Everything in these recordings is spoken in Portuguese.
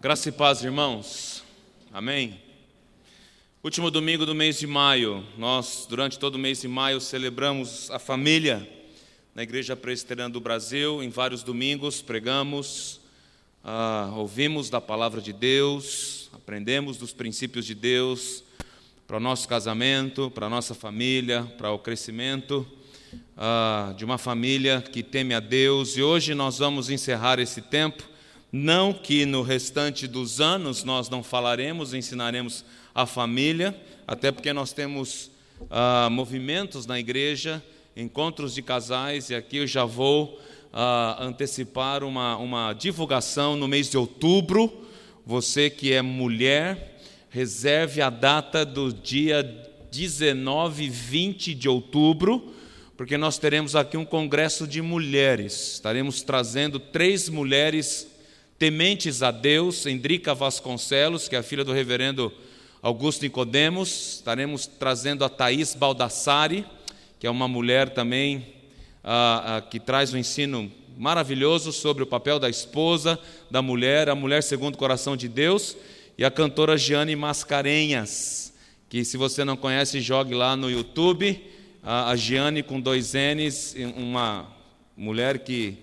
Graça e paz, irmãos. Amém. Último domingo do mês de maio, nós, durante todo o mês de maio, celebramos a família na Igreja Presbiteriana do Brasil. Em vários domingos pregamos, ah, ouvimos da palavra de Deus, aprendemos dos princípios de Deus para o nosso casamento, para a nossa família, para o crescimento ah, de uma família que teme a Deus. E hoje nós vamos encerrar esse tempo não que no restante dos anos nós não falaremos, ensinaremos a família, até porque nós temos ah, movimentos na igreja, encontros de casais, e aqui eu já vou ah, antecipar uma, uma divulgação no mês de outubro. Você que é mulher, reserve a data do dia 19 e 20 de outubro, porque nós teremos aqui um congresso de mulheres. Estaremos trazendo três mulheres tementes a Deus, Endrica Vasconcelos, que é a filha do reverendo Augusto Nicodemos. Estaremos trazendo a Thaís Baldassari, que é uma mulher também ah, ah, que traz um ensino maravilhoso sobre o papel da esposa, da mulher, a mulher segundo o coração de Deus, e a cantora Giane Mascarenhas, que se você não conhece, jogue lá no YouTube. A Giane com dois N's, uma mulher que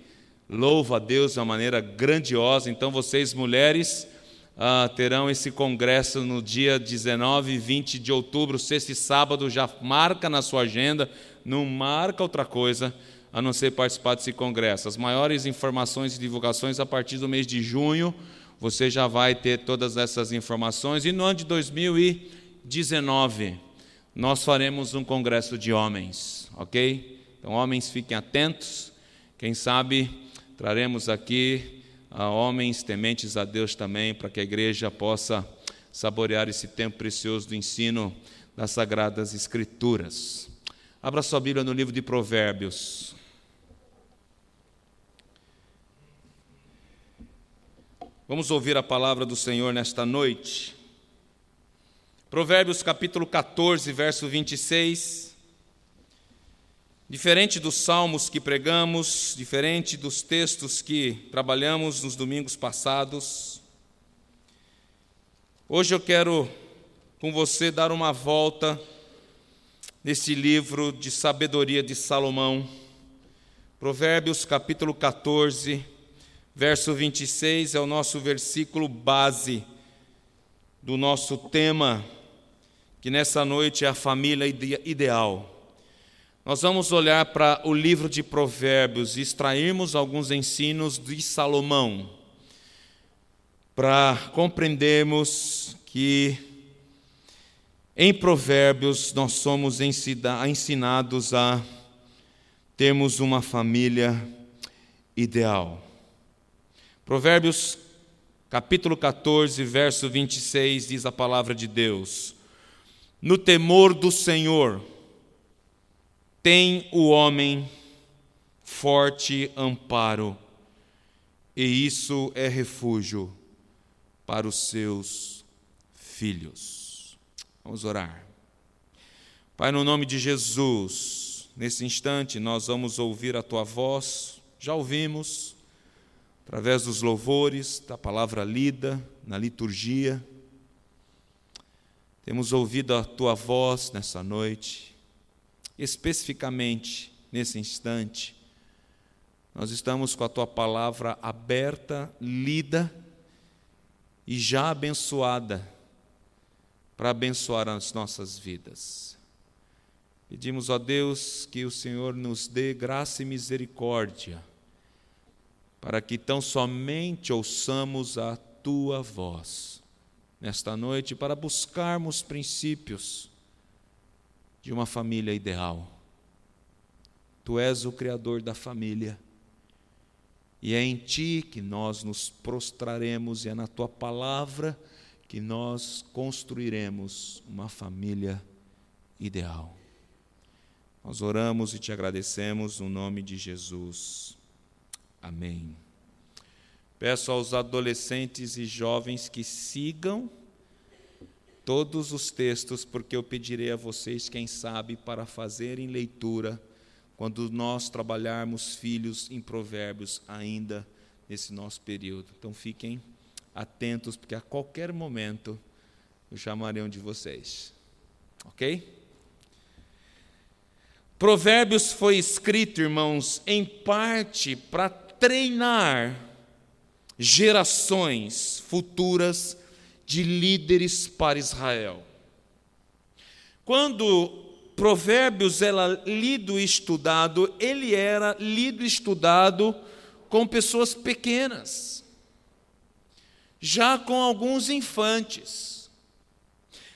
louva a Deus de uma maneira grandiosa. Então, vocês, mulheres, ah, terão esse congresso no dia 19 e 20 de outubro, sexta e sábado. Já marca na sua agenda, não marca outra coisa a não ser participar desse congresso. As maiores informações e divulgações a partir do mês de junho. Você já vai ter todas essas informações. E no ano de 2019, nós faremos um congresso de homens, ok? Então, homens, fiquem atentos. Quem sabe Traremos aqui a homens tementes a Deus também, para que a igreja possa saborear esse tempo precioso do ensino das Sagradas Escrituras. Abra sua Bíblia no livro de Provérbios. Vamos ouvir a palavra do Senhor nesta noite. Provérbios capítulo 14, verso 26. Diferente dos salmos que pregamos, diferente dos textos que trabalhamos nos domingos passados, hoje eu quero com você dar uma volta nesse livro de sabedoria de Salomão, Provérbios capítulo 14, verso 26 é o nosso versículo base do nosso tema, que nessa noite é a família ideal. Nós vamos olhar para o livro de Provérbios e extrairmos alguns ensinos de Salomão, para compreendermos que em Provérbios nós somos ensinados a termos uma família ideal. Provérbios capítulo 14, verso 26 diz a palavra de Deus: No temor do Senhor, tem o homem forte amparo, e isso é refúgio para os seus filhos. Vamos orar. Pai, no nome de Jesus, nesse instante nós vamos ouvir a tua voz, já ouvimos, através dos louvores, da palavra lida, na liturgia. Temos ouvido a tua voz nessa noite especificamente nesse instante, nós estamos com a tua palavra aberta, lida e já abençoada para abençoar as nossas vidas. Pedimos a Deus que o Senhor nos dê graça e misericórdia, para que tão somente ouçamos a tua voz nesta noite, para buscarmos princípios de uma família ideal. Tu és o Criador da família. E é em Ti que nós nos prostraremos, e é na Tua palavra que nós construiremos uma família ideal. Nós oramos e te agradecemos no nome de Jesus. Amém. Peço aos adolescentes e jovens que sigam todos os textos, porque eu pedirei a vocês, quem sabe, para fazerem leitura quando nós trabalharmos filhos em provérbios ainda nesse nosso período. Então fiquem atentos, porque a qualquer momento eu chamarei um de vocês. Ok? Provérbios foi escrito, irmãos, em parte para treinar gerações futuras de líderes para Israel. Quando Provérbios era lido e estudado, ele era lido e estudado com pessoas pequenas, já com alguns infantes.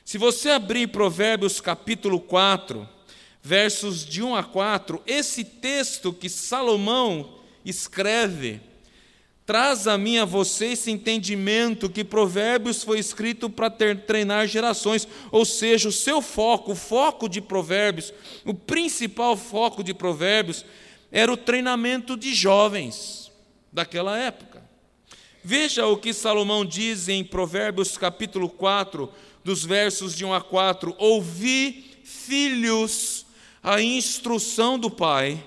Se você abrir Provérbios capítulo 4, versos de 1 a 4, esse texto que Salomão escreve, traz a mim a você esse entendimento que Provérbios foi escrito para treinar gerações, ou seja, o seu foco, o foco de Provérbios, o principal foco de Provérbios era o treinamento de jovens daquela época. Veja o que Salomão diz em Provérbios capítulo 4, dos versos de 1 a 4: Ouvi, filhos, a instrução do Pai,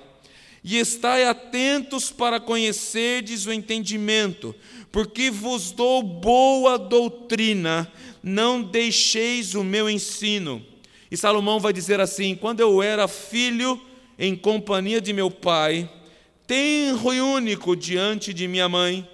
e estai atentos para conhecerdes o entendimento, porque vos dou boa doutrina, não deixeis o meu ensino. E Salomão vai dizer assim: quando eu era filho, em companhia de meu pai, tenro e único diante de minha mãe,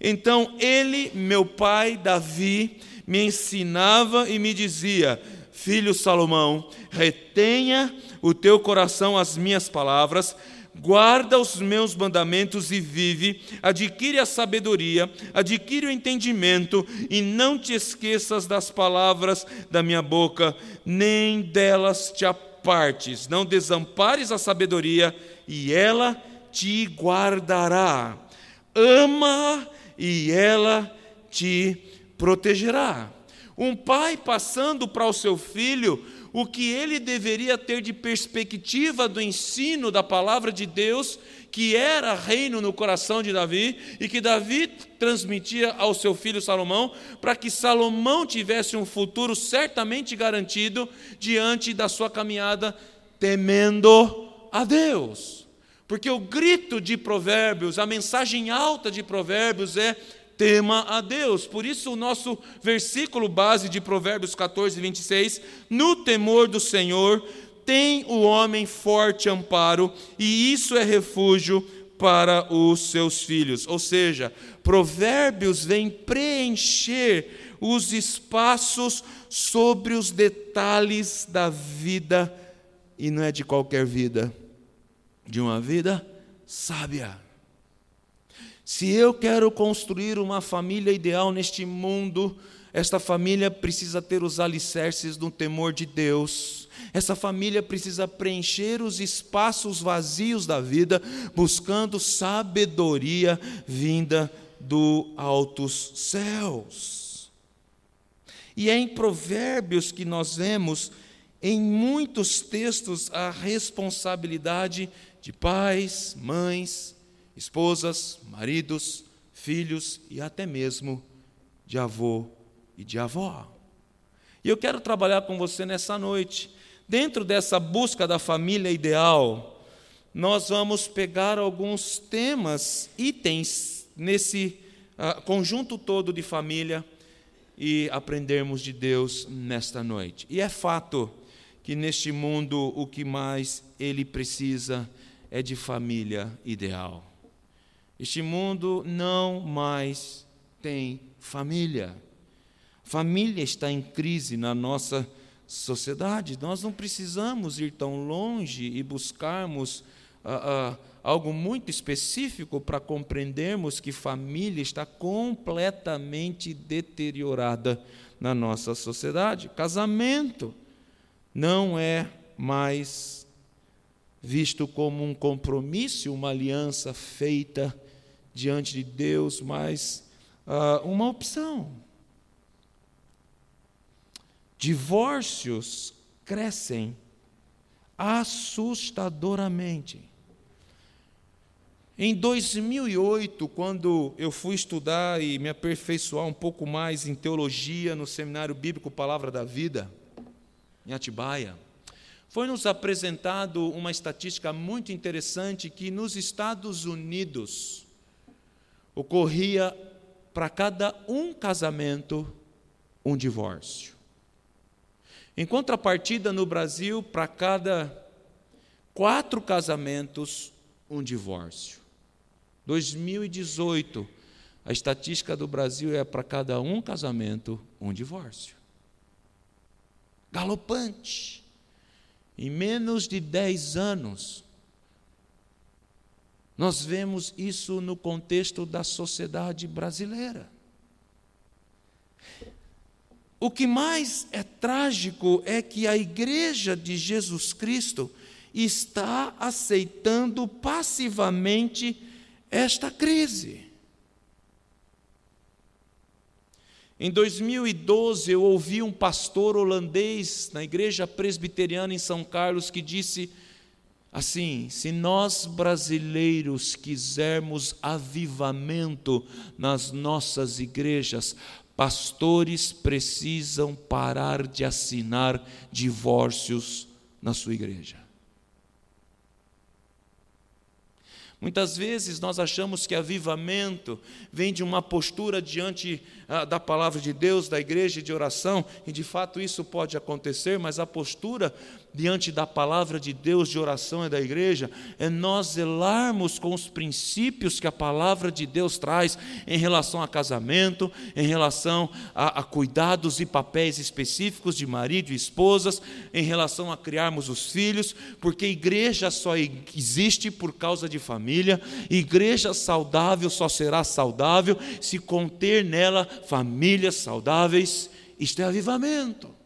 então ele, meu pai Davi, me ensinava e me dizia: Filho Salomão, retenha o teu coração as minhas palavras, guarda os meus mandamentos e vive, adquire a sabedoria, adquire o entendimento, e não te esqueças das palavras da minha boca, nem delas te apartes, não desampares a sabedoria, e ela te guardará. Ama e ela te protegerá. Um pai passando para o seu filho o que ele deveria ter de perspectiva do ensino da palavra de Deus, que era reino no coração de Davi e que Davi transmitia ao seu filho Salomão, para que Salomão tivesse um futuro certamente garantido diante da sua caminhada temendo a Deus. Porque o grito de Provérbios, a mensagem alta de Provérbios é tema a Deus. Por isso, o nosso versículo base de Provérbios 14, 26, no temor do Senhor tem o homem forte amparo, e isso é refúgio para os seus filhos. Ou seja, Provérbios vem preencher os espaços sobre os detalhes da vida, e não é de qualquer vida, de uma vida sábia. Se eu quero construir uma família ideal neste mundo, esta família precisa ter os alicerces do temor de Deus. Essa família precisa preencher os espaços vazios da vida, buscando sabedoria vinda do altos céus. E é em Provérbios que nós vemos, em muitos textos, a responsabilidade de pais, mães, esposas, maridos, filhos e até mesmo de avô e de avó. E eu quero trabalhar com você nessa noite. Dentro dessa busca da família ideal, nós vamos pegar alguns temas, itens nesse uh, conjunto todo de família e aprendermos de Deus nesta noite. E é fato que neste mundo o que mais ele precisa é de família ideal. Este mundo não mais tem família. Família está em crise na nossa sociedade. Nós não precisamos ir tão longe e buscarmos ah, ah, algo muito específico para compreendermos que família está completamente deteriorada na nossa sociedade. Casamento não é mais visto como um compromisso, uma aliança feita diante de Deus, mas uh, uma opção. Divórcios crescem assustadoramente. Em 2008, quando eu fui estudar e me aperfeiçoar um pouco mais em teologia no Seminário Bíblico Palavra da Vida, em Atibaia, foi nos apresentado uma estatística muito interessante que nos Estados Unidos, ocorria para cada um casamento, um divórcio. Em contrapartida, no Brasil, para cada quatro casamentos, um divórcio. 2018, a estatística do Brasil é para cada um casamento, um divórcio. Galopante. Em menos de 10 anos, nós vemos isso no contexto da sociedade brasileira. O que mais é trágico é que a igreja de Jesus Cristo está aceitando passivamente esta crise. Em 2012, eu ouvi um pastor holandês na igreja presbiteriana em São Carlos que disse assim: se nós brasileiros quisermos avivamento nas nossas igrejas, pastores precisam parar de assinar divórcios na sua igreja. Muitas vezes nós achamos que avivamento vem de uma postura diante ah, da palavra de Deus, da igreja de oração, e de fato isso pode acontecer, mas a postura diante da palavra de Deus, de oração e da igreja, é nós zelarmos com os princípios que a palavra de Deus traz em relação a casamento, em relação a, a cuidados e papéis específicos de marido e esposas, em relação a criarmos os filhos, porque igreja só existe por causa de família, igreja saudável só será saudável se conter nela famílias saudáveis. Isto é avivamento.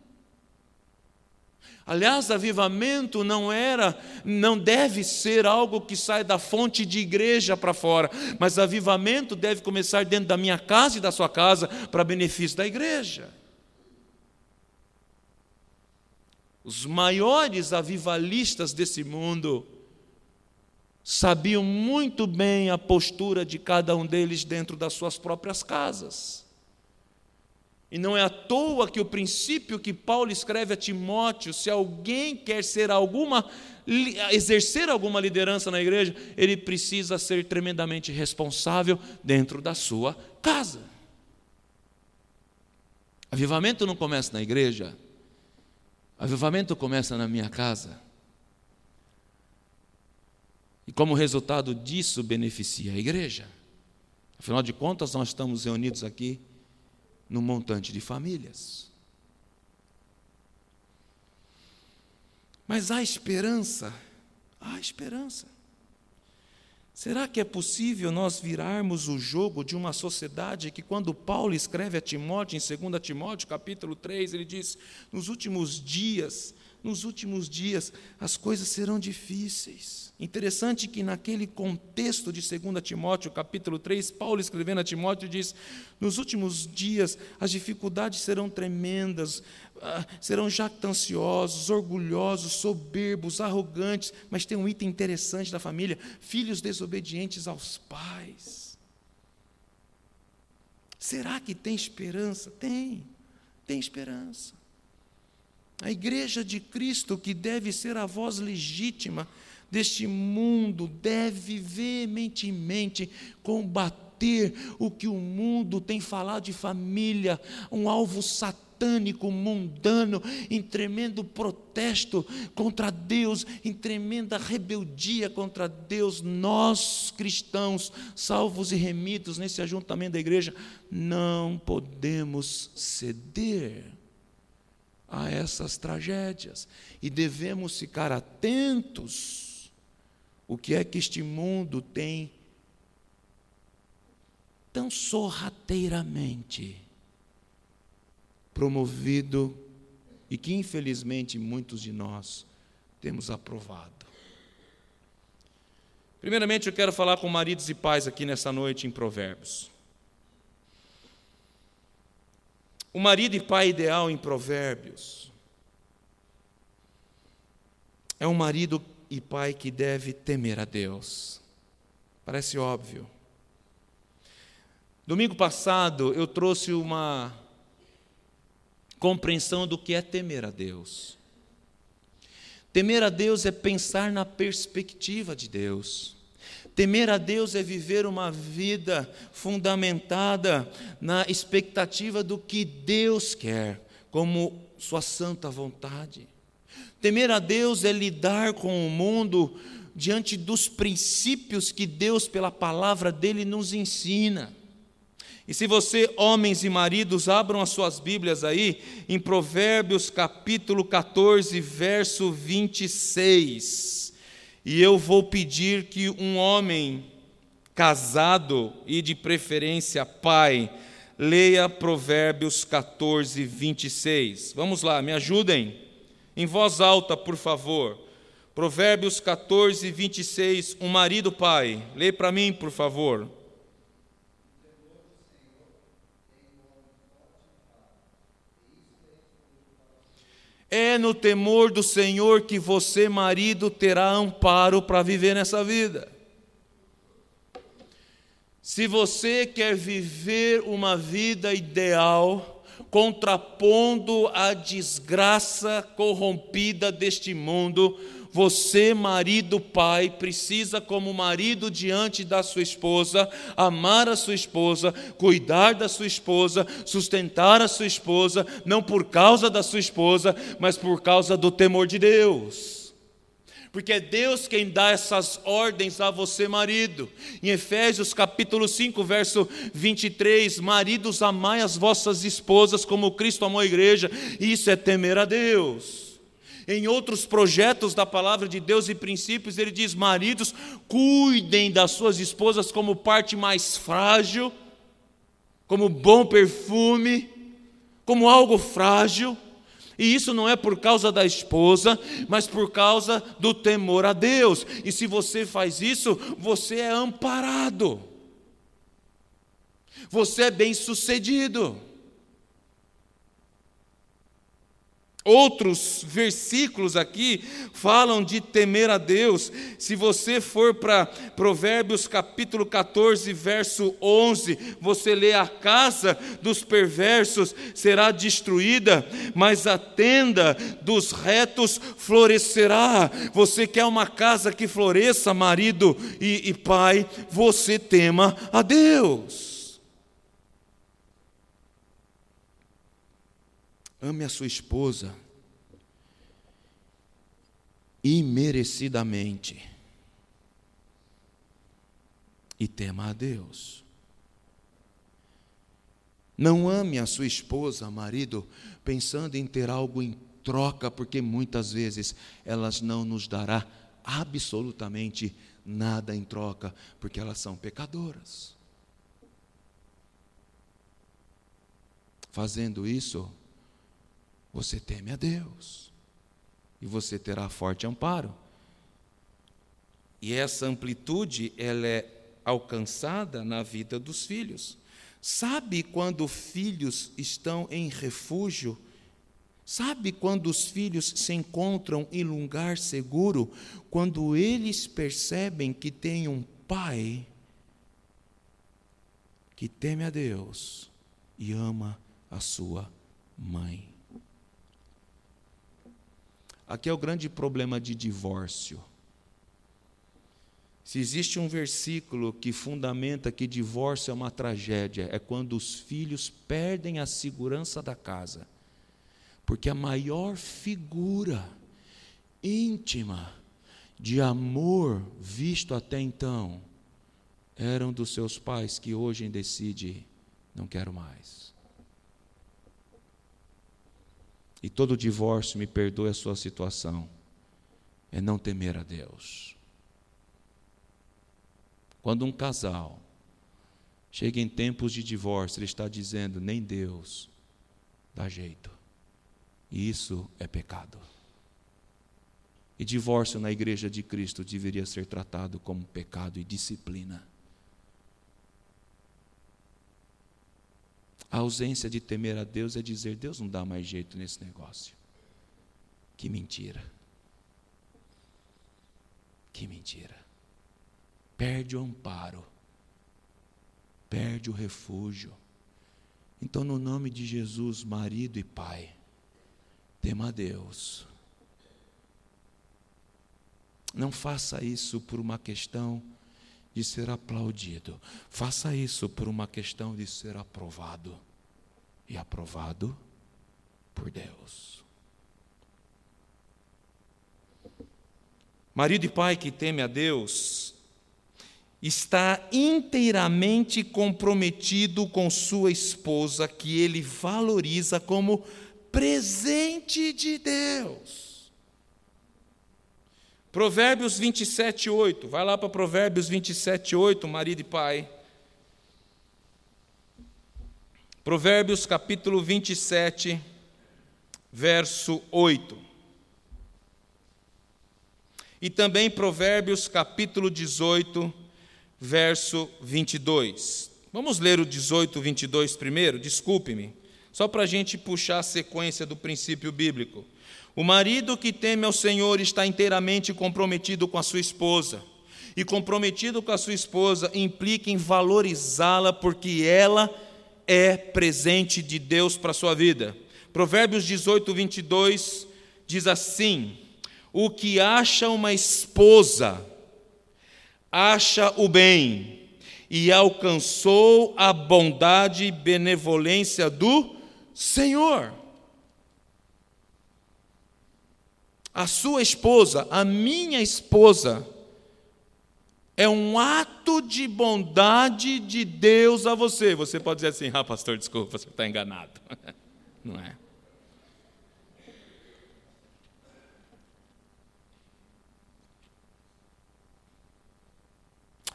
Aliás, avivamento não era, não deve ser algo que sai da fonte de igreja para fora, mas avivamento deve começar dentro da minha casa e da sua casa para benefício da igreja. Os maiores avivalistas desse mundo sabiam muito bem a postura de cada um deles dentro das suas próprias casas. E não é à toa que o princípio que Paulo escreve a Timóteo, se alguém quer ser alguma exercer alguma liderança na igreja, ele precisa ser tremendamente responsável dentro da sua casa. Avivamento não começa na igreja. Avivamento começa na minha casa. E como resultado disso beneficia a igreja. Afinal de contas, nós estamos reunidos aqui no montante de famílias. Mas há esperança, há esperança. Será que é possível nós virarmos o jogo de uma sociedade que, quando Paulo escreve a Timóteo, em 2 Timóteo, capítulo 3, ele diz: nos últimos dias nos últimos dias as coisas serão difíceis. Interessante que naquele contexto de 2 Timóteo, capítulo 3, Paulo escrevendo a Timóteo diz: "Nos últimos dias as dificuldades serão tremendas, ah, serão jactanciosos, orgulhosos, soberbos, arrogantes, mas tem um item interessante da família: filhos desobedientes aos pais." Será que tem esperança? Tem. Tem esperança. A igreja de Cristo, que deve ser a voz legítima deste mundo, deve veementemente combater o que o mundo tem falado de família, um alvo satânico, mundano, em tremendo protesto contra Deus, em tremenda rebeldia contra Deus. Nós, cristãos, salvos e remidos nesse ajuntamento da igreja, não podemos ceder a essas tragédias e devemos ficar atentos o que é que este mundo tem tão sorrateiramente promovido e que infelizmente muitos de nós temos aprovado. Primeiramente, eu quero falar com maridos e pais aqui nessa noite em Provérbios. O marido e pai ideal em Provérbios é um marido e pai que deve temer a Deus. Parece óbvio. Domingo passado eu trouxe uma compreensão do que é temer a Deus. Temer a Deus é pensar na perspectiva de Deus. Temer a Deus é viver uma vida fundamentada na expectativa do que Deus quer, como Sua santa vontade. Temer a Deus é lidar com o mundo diante dos princípios que Deus, pela palavra dele, nos ensina. E se você, homens e maridos, abram as suas Bíblias aí, em Provérbios capítulo 14, verso 26. E eu vou pedir que um homem casado e de preferência pai, leia Provérbios 14, 26. Vamos lá, me ajudem. Em voz alta, por favor. Provérbios 14, 26. Um marido pai. Leia para mim, por favor. É no temor do Senhor que você, marido, terá amparo para viver nessa vida. Se você quer viver uma vida ideal, contrapondo a desgraça corrompida deste mundo, você, marido, pai, precisa, como marido diante da sua esposa, amar a sua esposa, cuidar da sua esposa, sustentar a sua esposa, não por causa da sua esposa, mas por causa do temor de Deus porque é Deus quem dá essas ordens a você, marido. Em Efésios capítulo 5, verso 23, maridos, amai as vossas esposas como Cristo amou a igreja, isso é temer a Deus. Em outros projetos da palavra de Deus e princípios, ele diz: maridos, cuidem das suas esposas como parte mais frágil, como bom perfume, como algo frágil. E isso não é por causa da esposa, mas por causa do temor a Deus. E se você faz isso, você é amparado. Você é bem-sucedido. Outros versículos aqui falam de temer a Deus. Se você for para Provérbios capítulo 14, verso 11, você lê: A casa dos perversos será destruída, mas a tenda dos retos florescerá. Você quer uma casa que floresça, marido e, e pai, você tema a Deus. Ame a sua esposa imerecidamente e tema a Deus. Não ame a sua esposa, marido, pensando em ter algo em troca, porque muitas vezes elas não nos dará absolutamente nada em troca, porque elas são pecadoras. Fazendo isso, você teme a Deus. E você terá forte amparo. E essa amplitude, ela é alcançada na vida dos filhos. Sabe quando filhos estão em refúgio? Sabe quando os filhos se encontram em lugar seguro? Quando eles percebem que tem um pai que teme a Deus e ama a sua mãe. Aqui é o grande problema de divórcio. Se existe um versículo que fundamenta que divórcio é uma tragédia, é quando os filhos perdem a segurança da casa. Porque a maior figura íntima de amor visto até então eram dos seus pais que hoje decide não quero mais. E todo divórcio, me perdoe a sua situação, é não temer a Deus. Quando um casal chega em tempos de divórcio, ele está dizendo: nem Deus dá jeito. E isso é pecado. E divórcio na igreja de Cristo deveria ser tratado como pecado e disciplina. A ausência de temer a Deus é dizer: Deus não dá mais jeito nesse negócio. Que mentira. Que mentira. Perde o amparo, perde o refúgio. Então, no nome de Jesus, marido e pai, tema a Deus. Não faça isso por uma questão de ser aplaudido. Faça isso por uma questão de ser aprovado. E aprovado por Deus. Marido e pai que teme a Deus está inteiramente comprometido com sua esposa, que ele valoriza como presente de Deus. Provérbios 27, 8. Vai lá para Provérbios 27, 8, marido e pai. Provérbios capítulo 27, verso 8. E também Provérbios capítulo 18, verso 22. Vamos ler o 18, 22 primeiro? Desculpe-me, só para a gente puxar a sequência do princípio bíblico. O marido que teme ao Senhor está inteiramente comprometido com a sua esposa. E comprometido com a sua esposa implica em valorizá-la, porque ela é presente de Deus para a sua vida. Provérbios 18, 22 diz assim: O que acha uma esposa, acha o bem, e alcançou a bondade e benevolência do Senhor. A sua esposa, a minha esposa, é um ato de bondade de Deus a você. Você pode dizer assim: ah, pastor, desculpa, você está enganado. Não é?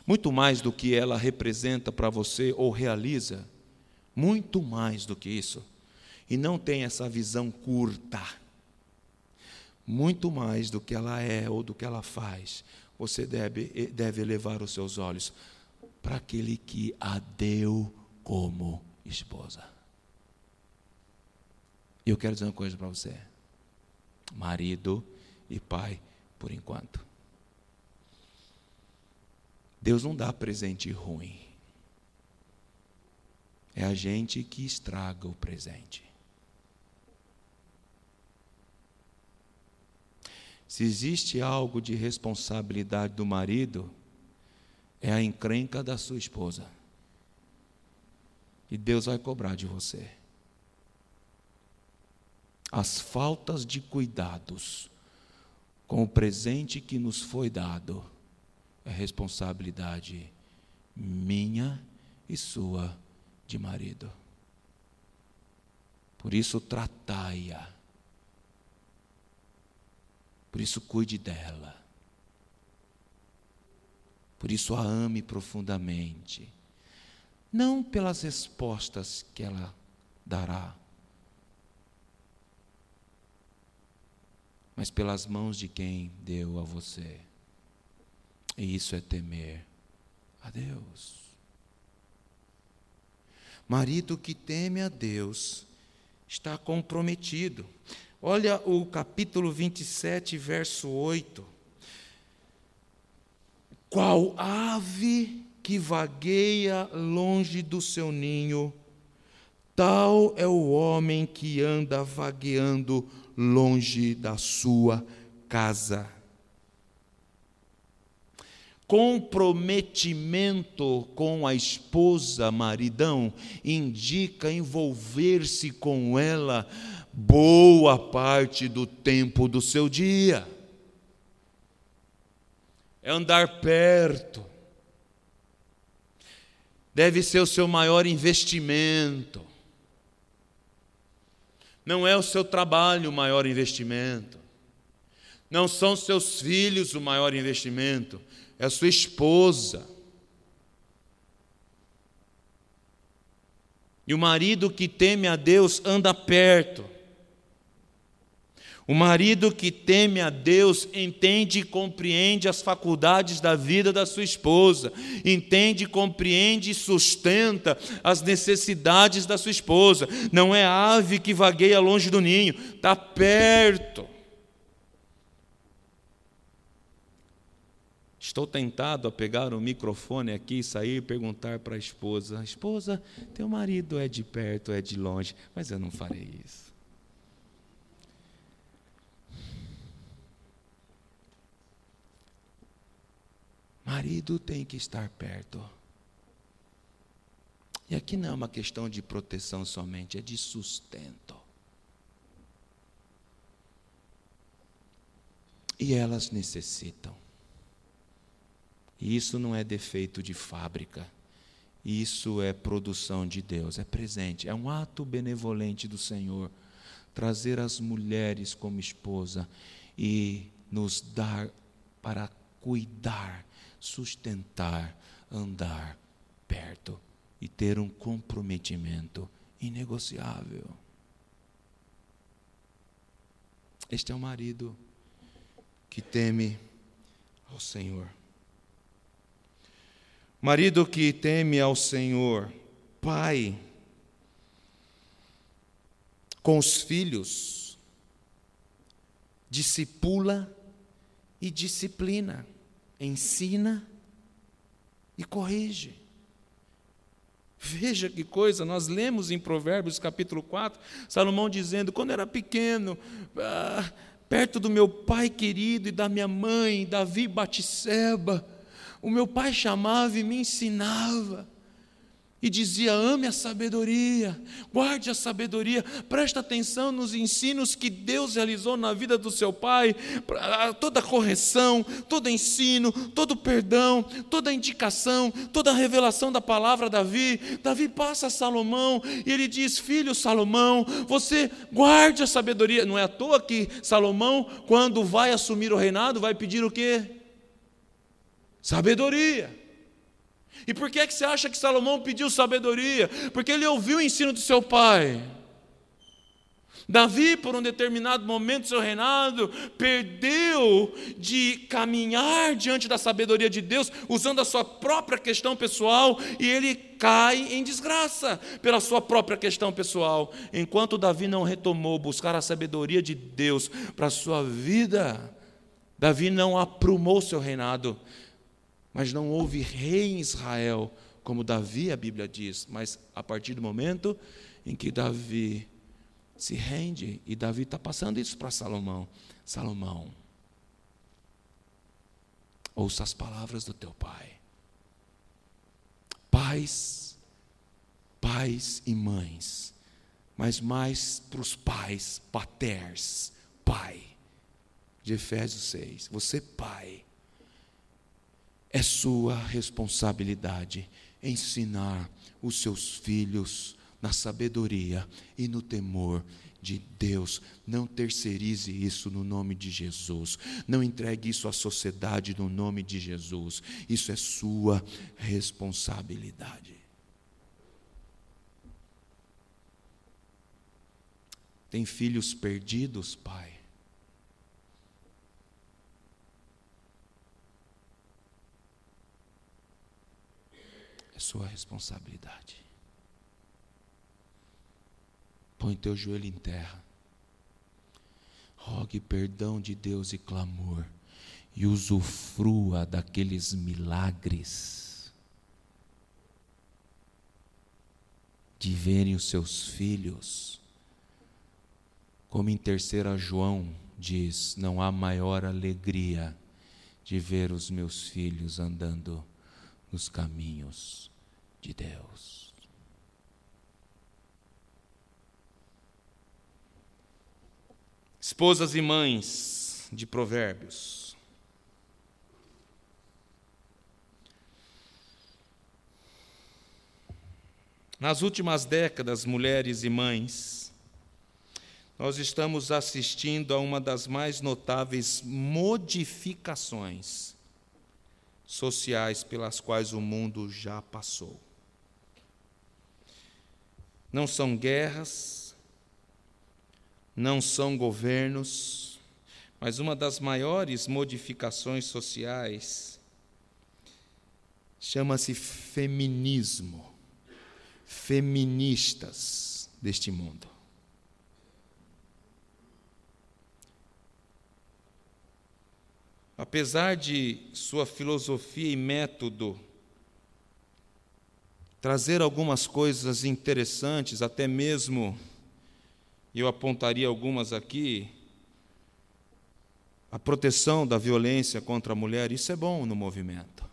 Muito mais do que ela representa para você ou realiza, muito mais do que isso. E não tem essa visão curta. Muito mais do que ela é ou do que ela faz, você deve, deve elevar os seus olhos para aquele que a deu como esposa. E eu quero dizer uma coisa para você, marido e pai, por enquanto. Deus não dá presente ruim. É a gente que estraga o presente. Se existe algo de responsabilidade do marido, é a encrenca da sua esposa. E Deus vai cobrar de você. As faltas de cuidados com o presente que nos foi dado é responsabilidade minha e sua de marido. Por isso, tratai-a por isso, cuide dela. Por isso, a ame profundamente. Não pelas respostas que ela dará, mas pelas mãos de quem deu a você. E isso é temer a Deus. Marido que teme a Deus está comprometido. Olha o capítulo 27, verso 8. Qual ave que vagueia longe do seu ninho, tal é o homem que anda vagueando longe da sua casa. Comprometimento com a esposa, maridão, indica envolver-se com ela boa parte do tempo do seu dia. É andar perto. Deve ser o seu maior investimento. Não é o seu trabalho o maior investimento. Não são seus filhos o maior investimento. É a sua esposa. E o marido que teme a Deus anda perto. O marido que teme a Deus entende e compreende as faculdades da vida da sua esposa, entende, compreende e sustenta as necessidades da sua esposa. Não é ave que vagueia longe do ninho, está perto. Estou tentado a pegar o microfone aqui, sair e perguntar para a esposa: Esposa, teu marido é de perto, é de longe, mas eu não farei isso. Marido tem que estar perto. E aqui não é uma questão de proteção somente, é de sustento. E elas necessitam. E isso não é defeito de fábrica. Isso é produção de Deus, é presente, é um ato benevolente do Senhor trazer as mulheres como esposa e nos dar para cuidar, sustentar, andar perto e ter um comprometimento inegociável. Este é o marido que teme ao Senhor. Marido que teme ao Senhor, pai, com os filhos, discipula e disciplina, ensina e corrige. Veja que coisa, nós lemos em Provérbios capítulo 4, Salomão dizendo: quando era pequeno, ah, perto do meu pai querido e da minha mãe, Davi Batisseba, o meu pai chamava e me ensinava. E dizia: ame a sabedoria, guarde a sabedoria, presta atenção nos ensinos que Deus realizou na vida do seu pai, toda correção, todo ensino, todo perdão, toda indicação, toda revelação da palavra Davi. Davi passa a Salomão e ele diz: Filho Salomão, você guarde a sabedoria. Não é à toa que Salomão, quando vai assumir o reinado, vai pedir o quê? Sabedoria. E por que, é que você acha que Salomão pediu sabedoria? Porque ele ouviu o ensino do seu pai. Davi, por um determinado momento do seu reinado, perdeu de caminhar diante da sabedoria de Deus, usando a sua própria questão pessoal, e ele cai em desgraça pela sua própria questão pessoal. Enquanto Davi não retomou buscar a sabedoria de Deus para a sua vida, Davi não aprumou seu reinado, mas não houve rei em Israel como Davi, a Bíblia diz, mas a partir do momento em que Davi se rende, e Davi está passando isso para Salomão: Salomão, ouça as palavras do teu pai. Pais, pais e mães, mas mais para os pais, paters, pai, de Efésios 6. Você, pai, é sua responsabilidade ensinar os seus filhos na sabedoria e no temor de Deus. Não terceirize isso no nome de Jesus. Não entregue isso à sociedade no nome de Jesus. Isso é sua responsabilidade. Tem filhos perdidos, pai? É sua responsabilidade. Põe teu joelho em terra. Rogue perdão de Deus e clamor. E usufrua daqueles milagres. De verem os seus filhos. Como em terceira João diz: Não há maior alegria de ver os meus filhos andando nos caminhos de Deus. Esposas e mães de Provérbios. Nas últimas décadas, mulheres e mães, nós estamos assistindo a uma das mais notáveis modificações sociais pelas quais o mundo já passou. Não são guerras, não são governos, mas uma das maiores modificações sociais chama-se feminismo, feministas deste mundo. apesar de sua filosofia e método trazer algumas coisas interessantes, até mesmo eu apontaria algumas aqui, a proteção da violência contra a mulher, isso é bom no movimento.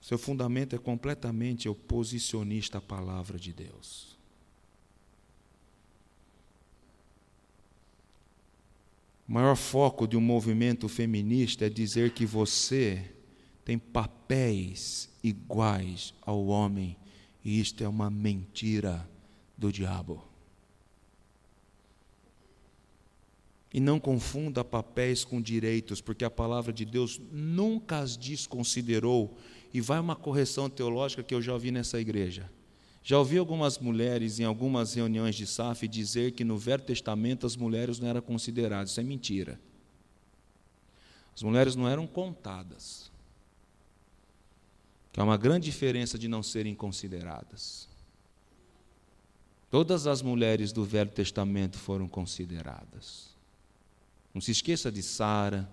Seu fundamento é completamente oposicionista à palavra de Deus. O maior foco de um movimento feminista é dizer que você tem papéis iguais ao homem, e isto é uma mentira do diabo. E não confunda papéis com direitos, porque a palavra de Deus nunca as desconsiderou. E vai uma correção teológica que eu já ouvi nessa igreja. Já ouvi algumas mulheres em algumas reuniões de SAF dizer que no Velho Testamento as mulheres não eram consideradas. Isso é mentira. As mulheres não eram contadas. Que há uma grande diferença de não serem consideradas. Todas as mulheres do Velho Testamento foram consideradas. Não se esqueça de Sara,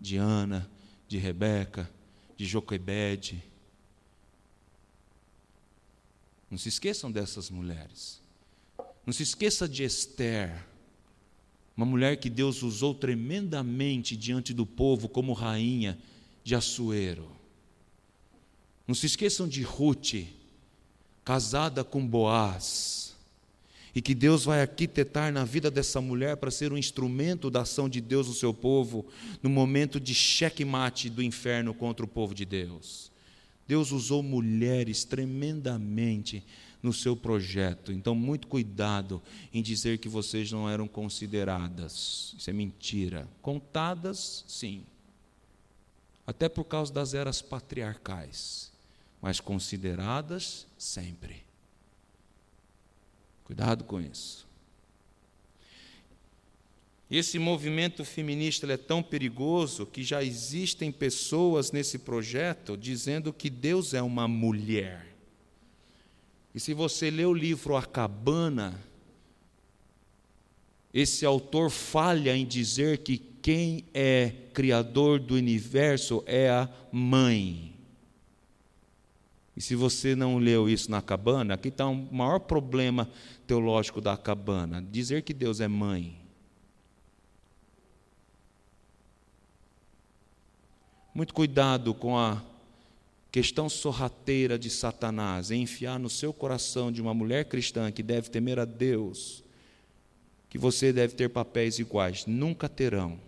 de Ana, de Rebeca, de Joquebede. Não se esqueçam dessas mulheres. Não se esqueça de Esther, uma mulher que Deus usou tremendamente diante do povo como rainha de Assuero. Não se esqueçam de Ruth, casada com Boaz e que Deus vai arquitetar na vida dessa mulher para ser um instrumento da ação de Deus no seu povo, no momento de checkmate do inferno contra o povo de Deus. Deus usou mulheres tremendamente no seu projeto. Então, muito cuidado em dizer que vocês não eram consideradas. Isso é mentira. Contadas, sim. Até por causa das eras patriarcais. Mas consideradas sempre. Cuidado com isso. Esse movimento feminista é tão perigoso que já existem pessoas nesse projeto dizendo que Deus é uma mulher. E se você lê o livro A Cabana, esse autor falha em dizer que quem é criador do universo é a mãe. E se você não leu isso na cabana, aqui está o um maior problema teológico da cabana: dizer que Deus é mãe. Muito cuidado com a questão sorrateira de Satanás em enfiar no seu coração de uma mulher cristã que deve temer a Deus, que você deve ter papéis iguais. Nunca terão.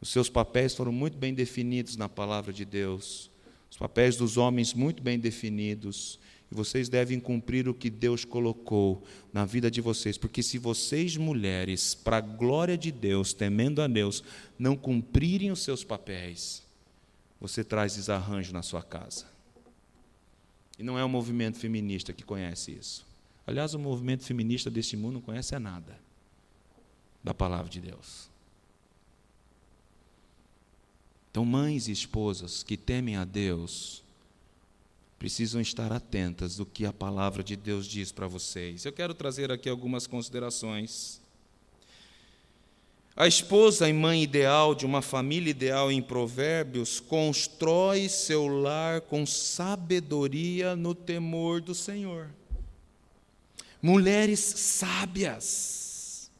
Os seus papéis foram muito bem definidos na palavra de Deus os papéis dos homens muito bem definidos, e vocês devem cumprir o que Deus colocou na vida de vocês, porque se vocês, mulheres, para a glória de Deus, temendo a Deus, não cumprirem os seus papéis, você traz desarranjo na sua casa. E não é o movimento feminista que conhece isso. Aliás, o movimento feminista deste mundo não conhece nada da palavra de Deus. Então, mães e esposas que temem a Deus precisam estar atentas do que a palavra de Deus diz para vocês. Eu quero trazer aqui algumas considerações. A esposa e mãe ideal de uma família ideal em Provérbios constrói seu lar com sabedoria no temor do Senhor. Mulheres sábias.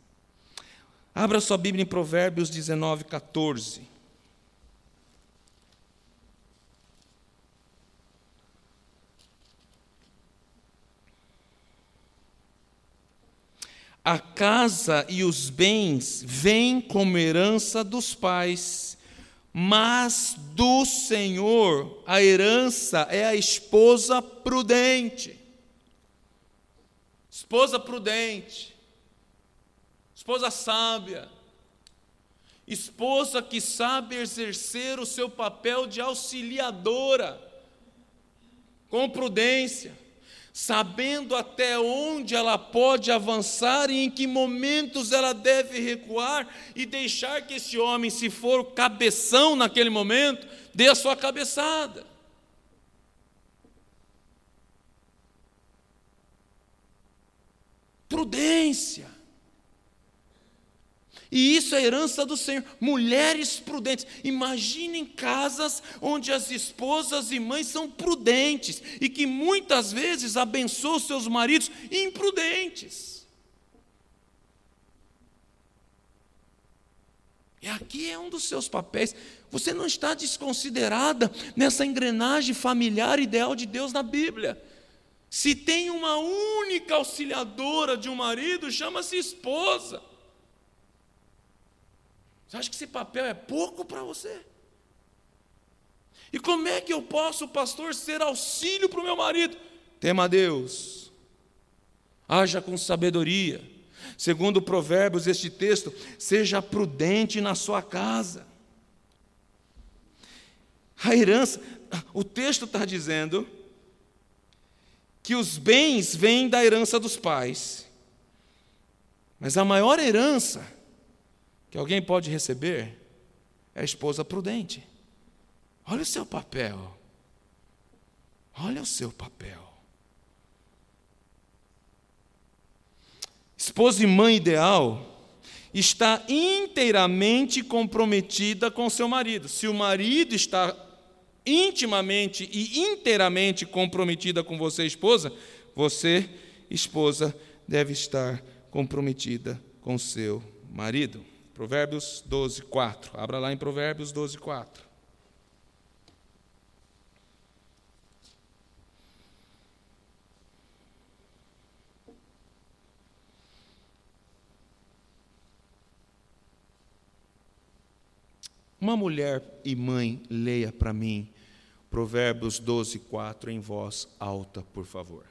Abra sua Bíblia em Provérbios 19, 14. A casa e os bens vêm como herança dos pais, mas do Senhor a herança é a esposa prudente. Esposa prudente, esposa sábia, esposa que sabe exercer o seu papel de auxiliadora com prudência sabendo até onde ela pode avançar e em que momentos ela deve recuar e deixar que esse homem, se for cabeção naquele momento, dê a sua cabeçada. Prudência. E isso é herança do Senhor. Mulheres prudentes. Imaginem casas onde as esposas e mães são prudentes e que muitas vezes abençoam seus maridos imprudentes. E aqui é um dos seus papéis. Você não está desconsiderada nessa engrenagem familiar ideal de Deus na Bíblia. Se tem uma única auxiliadora de um marido, chama-se esposa. Você acha que esse papel é pouco para você? E como é que eu posso, pastor, ser auxílio para o meu marido? Tema a Deus, haja com sabedoria. Segundo Provérbios, este texto, seja prudente na sua casa. A herança, o texto está dizendo que os bens vêm da herança dos pais, mas a maior herança que alguém pode receber é a esposa prudente. Olha o seu papel. Olha o seu papel. Esposa e mãe ideal está inteiramente comprometida com seu marido. Se o marido está intimamente e inteiramente comprometida com você, esposa, você, esposa, deve estar comprometida com seu marido. Provérbios 12, 4. Abra lá em Provérbios 12, 4. Uma mulher e mãe, leia para mim Provérbios 12, 4 em voz alta, por favor.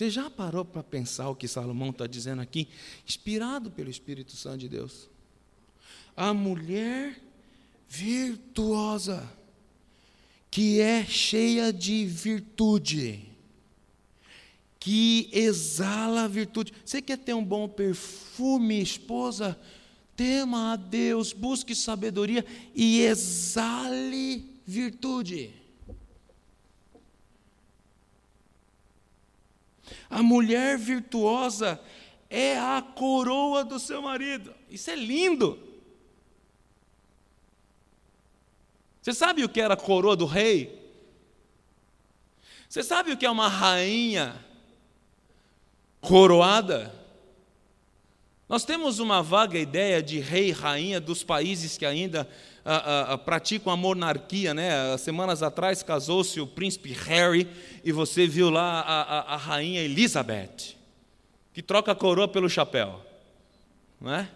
Você já parou para pensar o que Salomão está dizendo aqui, inspirado pelo Espírito Santo de Deus? A mulher virtuosa, que é cheia de virtude, que exala virtude. Você quer ter um bom perfume, esposa? Tema a Deus, busque sabedoria e exale virtude. A mulher virtuosa é a coroa do seu marido. Isso é lindo. Você sabe o que era a coroa do rei? Você sabe o que é uma rainha coroada. Nós temos uma vaga ideia de rei e rainha dos países que ainda a, a, a, praticam a monarquia. Né? Semanas atrás casou-se o príncipe Harry e você viu lá a, a, rainha Elizabeth, que troca a coroa pelo chapéu. Não é?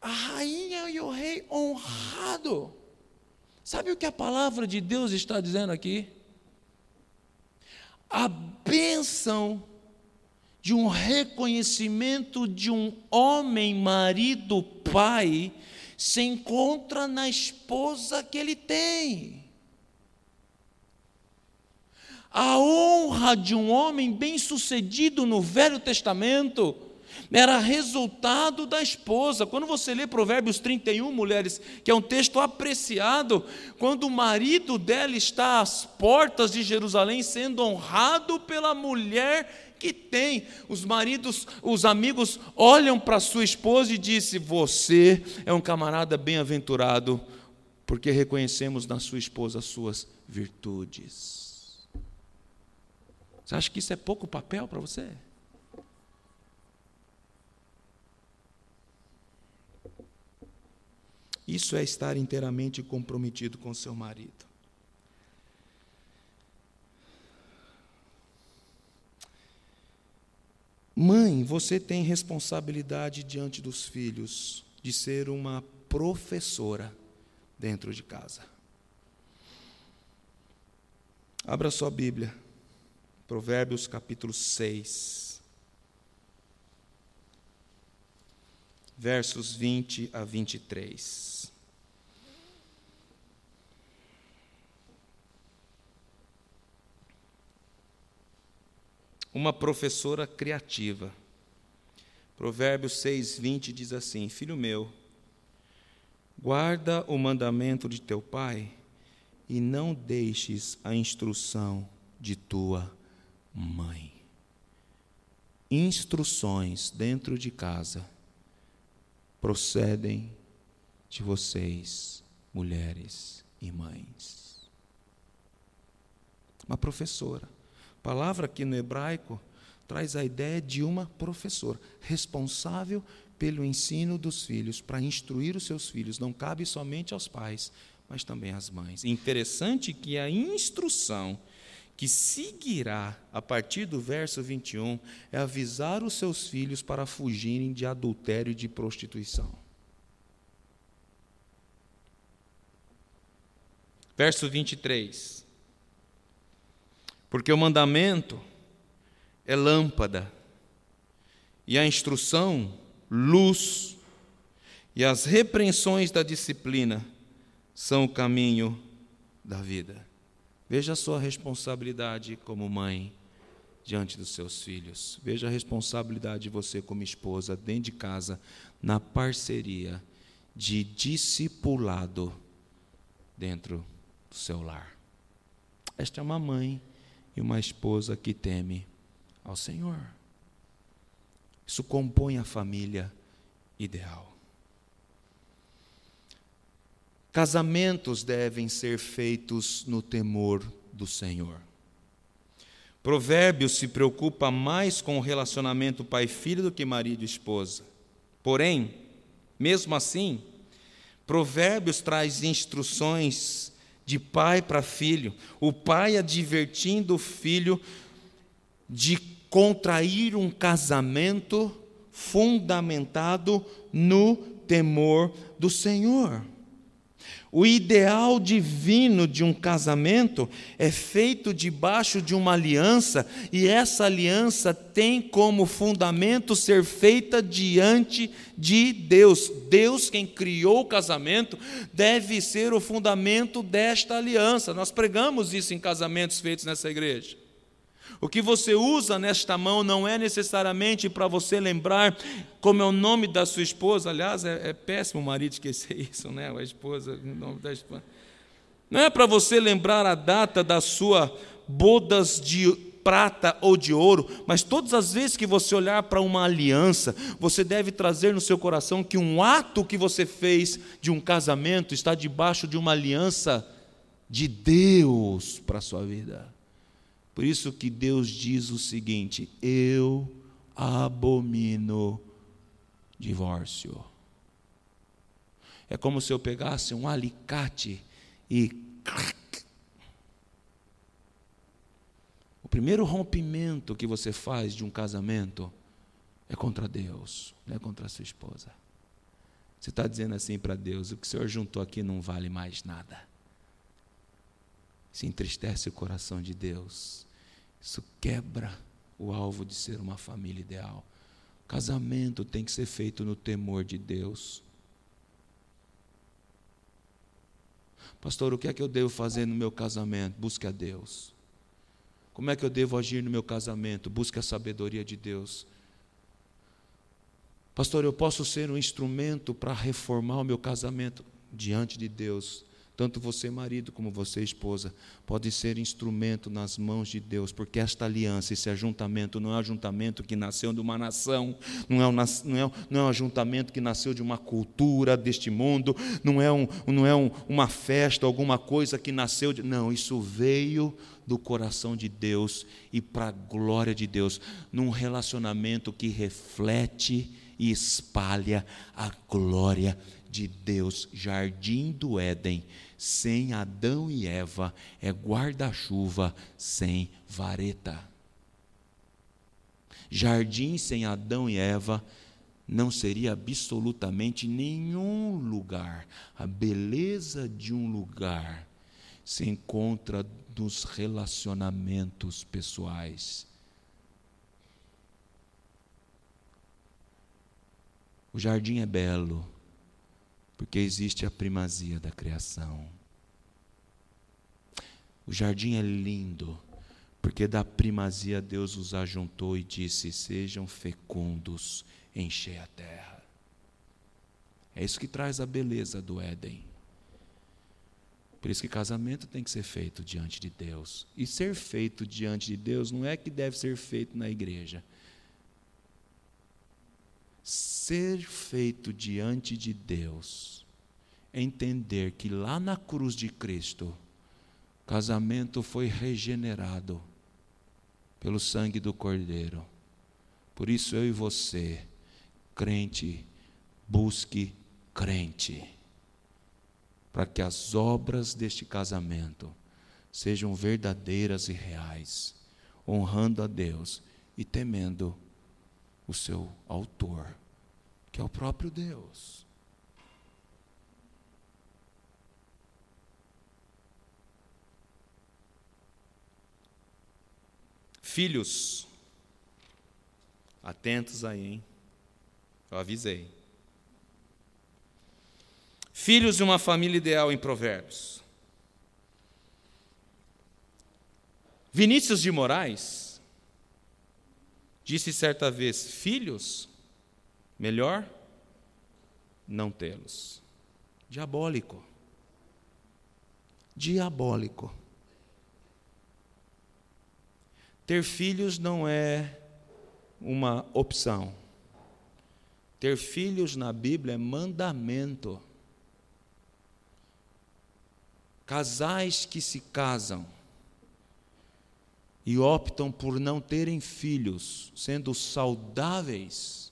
A rainha e o rei honrado. Sabe o que a palavra de Deus está dizendo aqui? a bênção de um reconhecimento de um homem, marido, pai, se encontra na esposa que ele tem. A honra de um homem bem-sucedido no Velho Testamento era resultado da esposa. Quando você lê Provérbios 31, mulheres, que é um texto apreciado, quando o marido dela está às portas de Jerusalém sendo honrado pela mulher que tem. Os maridos, os amigos olham para sua esposa e dizem: Você é um camarada bem-aventurado, porque reconhecemos na sua esposa as suas virtudes. Você acha que isso é pouco papel para você? Isso é estar inteiramente comprometido com seu marido. Mãe, você tem responsabilidade diante dos filhos de ser uma professora dentro de casa. Abra sua Bíblia, Provérbios capítulo 6. versos 20 a 23. Uma professora criativa. Provérbios 6, 20 diz assim: Filho meu, guarda o mandamento de teu pai e não deixes a instrução de tua mãe. Instruções dentro de casa procedem de vocês, mulheres e mães. uma professora. A palavra aqui no hebraico traz a ideia de uma professora, responsável pelo ensino dos filhos, para instruir os seus filhos. Não cabe somente aos pais, mas também às mães. Interessante que a instrução que seguirá a partir do verso 21 é avisar os seus filhos para fugirem de adultério e de prostituição. Verso 23. Porque o mandamento é lâmpada, e a instrução, luz, e as repreensões da disciplina são o caminho da vida. Veja a sua responsabilidade como mãe diante dos seus filhos. Veja a responsabilidade de você como esposa dentro de casa, na parceria de discipulado dentro do seu lar. Esta é uma mãe e uma esposa que teme ao Senhor. Isso compõe a família ideal. Casamentos devem ser feitos no temor do Senhor. Provérbios se preocupa mais com o relacionamento pai-filho do que marido e esposa. Porém, mesmo assim, Provérbios traz instruções de pai para filho, o pai advertindo o filho de contrair um casamento fundamentado no temor do Senhor. O ideal divino de um casamento é feito debaixo de uma aliança, e essa aliança tem como fundamento ser feita diante de Deus. Deus, quem criou o casamento, deve ser o fundamento desta aliança. Nós pregamos isso em casamentos feitos nessa igreja. O que você usa nesta mão não é necessariamente para você lembrar como é o nome da sua esposa. Aliás, é, é péssimo o marido esquecer isso, né? A esposa, o nome da esposa. Não é para você lembrar a data da sua bodas de prata ou de ouro, mas todas as vezes que você olhar para uma aliança, você deve trazer no seu coração que um ato que você fez de um casamento está debaixo de uma aliança de Deus para a sua vida. Por isso que Deus diz o seguinte: eu abomino divórcio. É como se eu pegasse um alicate e. O primeiro rompimento que você faz de um casamento é contra Deus, não é contra a sua esposa. Você está dizendo assim para Deus: o que o Senhor juntou aqui não vale mais nada. Se entristece o coração de Deus. Isso quebra o alvo de ser uma família ideal. casamento tem que ser feito no temor de Deus. Pastor, o que é que eu devo fazer no meu casamento? Busque a Deus. Como é que eu devo agir no meu casamento? Busque a sabedoria de Deus. Pastor, eu posso ser um instrumento para reformar o meu casamento diante de Deus. Tanto você, marido, como você, esposa, pode ser instrumento nas mãos de Deus, porque esta aliança, esse ajuntamento, não é um ajuntamento que nasceu de uma nação, não é um, não é, não é um ajuntamento que nasceu de uma cultura deste mundo, não é, um, não é um, uma festa, alguma coisa que nasceu de. Não, isso veio do coração de Deus e para a glória de Deus, num relacionamento que reflete e espalha a glória de Deus, jardim do Éden sem Adão e Eva é guarda-chuva sem vareta. Jardim sem Adão e Eva não seria absolutamente nenhum lugar. A beleza de um lugar se encontra nos relacionamentos pessoais. O jardim é belo, porque existe a primazia da criação. O jardim é lindo, porque da primazia Deus os ajuntou e disse: Sejam fecundos, enchei a terra. É isso que traz a beleza do Éden. Por isso que casamento tem que ser feito diante de Deus. E ser feito diante de Deus não é que deve ser feito na igreja ser feito diante de Deus entender que lá na cruz de Cristo, casamento foi regenerado pelo sangue do Cordeiro. Por isso eu e você, crente, busque crente, para que as obras deste casamento sejam verdadeiras e reais, honrando a Deus e temendo o seu autor, que é o próprio Deus. Filhos, atentos aí, hein? Eu avisei. Filhos de uma família ideal em Provérbios. Vinícius de Moraes disse certa vez: Filhos, melhor não tê-los. Diabólico. Diabólico. Ter filhos não é uma opção. Ter filhos na Bíblia é mandamento. Casais que se casam e optam por não terem filhos, sendo saudáveis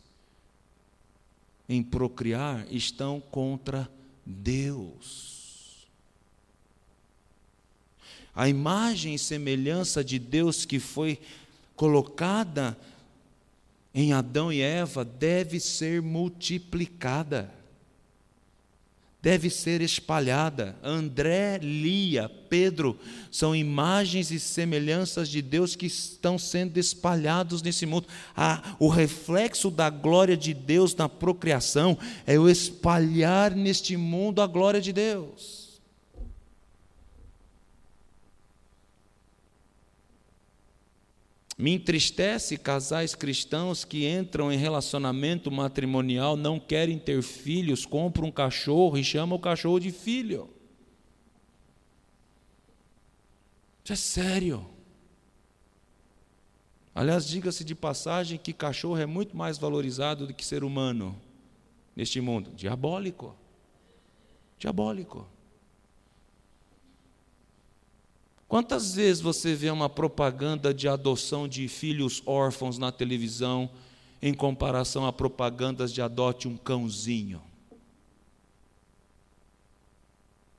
em procriar, estão contra Deus. A imagem e semelhança de Deus que foi colocada em Adão e Eva deve ser multiplicada, deve ser espalhada. André, Lia, Pedro são imagens e semelhanças de Deus que estão sendo espalhados nesse mundo. Ah, o reflexo da glória de Deus na procriação é o espalhar neste mundo a glória de Deus. Me entristece casais cristãos que entram em relacionamento matrimonial, não querem ter filhos, compram um cachorro e chamam o cachorro de filho. Isso é sério. Aliás, diga-se de passagem que cachorro é muito mais valorizado do que ser humano neste mundo. Diabólico. Diabólico. Quantas vezes você vê uma propaganda de adoção de filhos órfãos na televisão em comparação a propagandas de adote um cãozinho?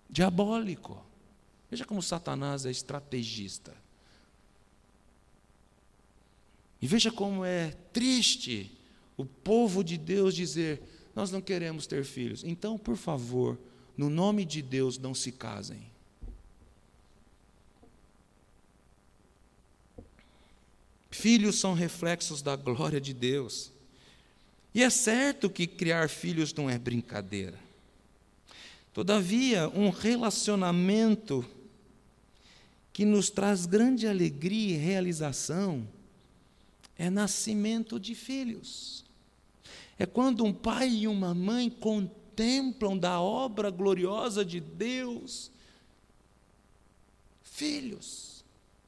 Diabólico. Veja como Satanás é estrategista. E veja como é triste o povo de Deus dizer: Nós não queremos ter filhos. Então, por favor, no nome de Deus, não se casem. Filhos são reflexos da glória de Deus. E é certo que criar filhos não é brincadeira. Todavia, um relacionamento que nos traz grande alegria e realização é nascimento de filhos. É quando um pai e uma mãe contemplam da obra gloriosa de Deus filhos.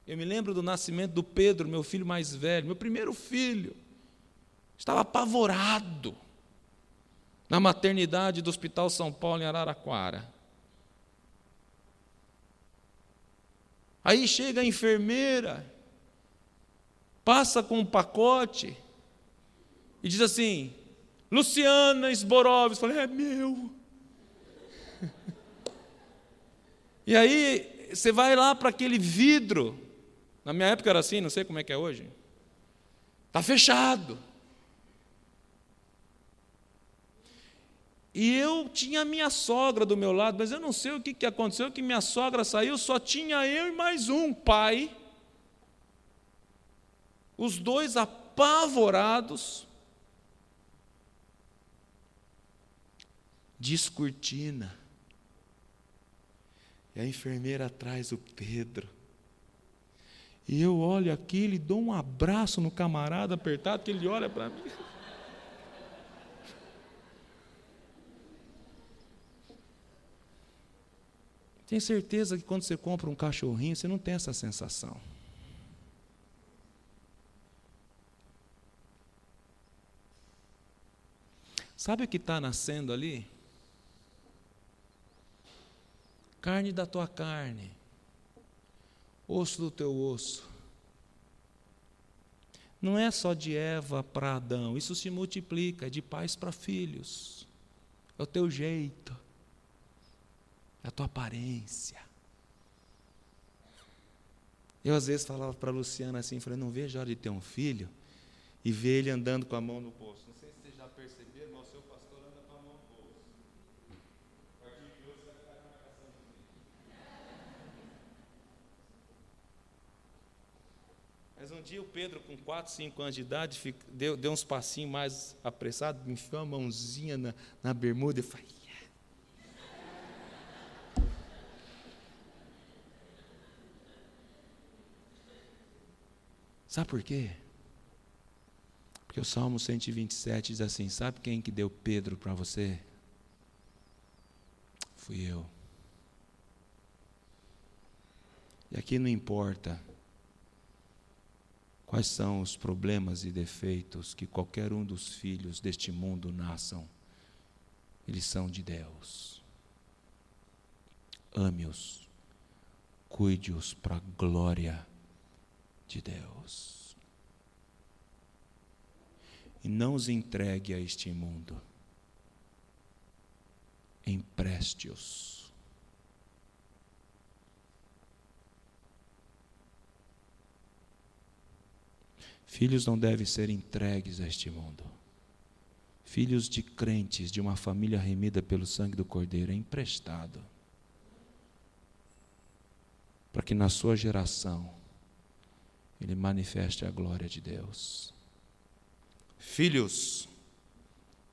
Eu me lembro do nascimento do Pedro, meu filho mais velho, meu primeiro filho. Estava apavorado na maternidade do Hospital São Paulo, em Araraquara. Aí chega a enfermeira, passa com um pacote e diz assim: Luciana Esborov. Eu falei: é meu. e aí você vai lá para aquele vidro na minha época era assim, não sei como é que é hoje. Está fechado. E eu tinha minha sogra do meu lado, mas eu não sei o que, que aconteceu, que minha sogra saiu, só tinha eu e mais um pai. Os dois apavorados. Descortina. E a enfermeira traz o Pedro. E eu olho aquilo e dou um abraço no camarada apertado, que ele olha para mim. Tem certeza que quando você compra um cachorrinho, você não tem essa sensação. Sabe o que está nascendo ali? Carne da tua carne osso do teu osso. Não é só de Eva para Adão, isso se multiplica, é de pais para filhos. É o teu jeito, é a tua aparência. Eu às vezes falava para a Luciana assim, falei, não vejo a hora de ter um filho e ver ele andando com a mão no bolso. Não sei se vocês já perceberam, mas o seu pastor anda com a mão no bolso. A partir de hoje vai ficar na marcação de Mas um dia o Pedro, com 4, 5 anos de idade, deu, deu uns passinhos mais apressados, enfiou a mãozinha na, na bermuda e falei, Sabe por quê? Porque o Salmo 127 diz assim: Sabe quem que deu Pedro para você? Fui eu. E aqui não importa quais são os problemas e defeitos que qualquer um dos filhos deste mundo nasçam, eles são de Deus. Ame-os, cuide-os para a glória de Deus. E não os entregue a este mundo. Empreste-os. Filhos não devem ser entregues a este mundo. Filhos de crentes, de uma família remida pelo sangue do Cordeiro, é emprestado. Para que na sua geração ele manifeste a glória de Deus. Filhos,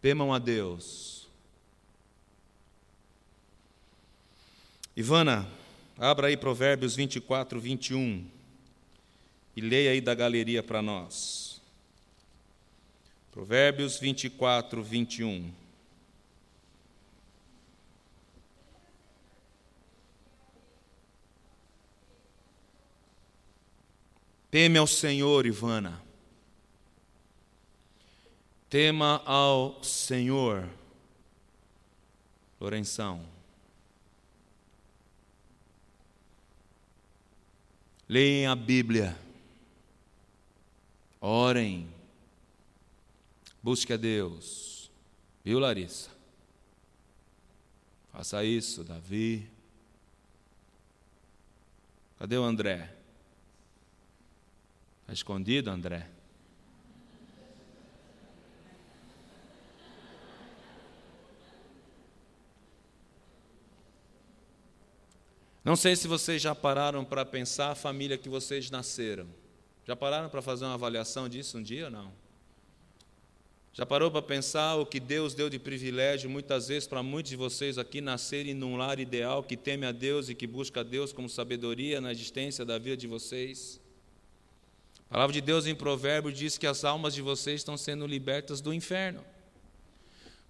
temam a Deus. Ivana, abra aí Provérbios 24, 21 e leia aí da galeria para nós. Provérbios 24, 21. Teme ao Senhor, Ivana. Tema ao Senhor, Lourenção. Leem a Bíblia. Orem. Busque a Deus. Viu, Larissa? Faça isso, Davi. Cadê o André? Está escondido, André? Não sei se vocês já pararam para pensar a família que vocês nasceram. Já pararam para fazer uma avaliação disso um dia ou não? Já parou para pensar o que Deus deu de privilégio, muitas vezes, para muitos de vocês aqui nascerem num lar ideal que teme a Deus e que busca a Deus como sabedoria na existência da vida de vocês? A palavra de Deus em Provérbios diz que as almas de vocês estão sendo libertas do inferno.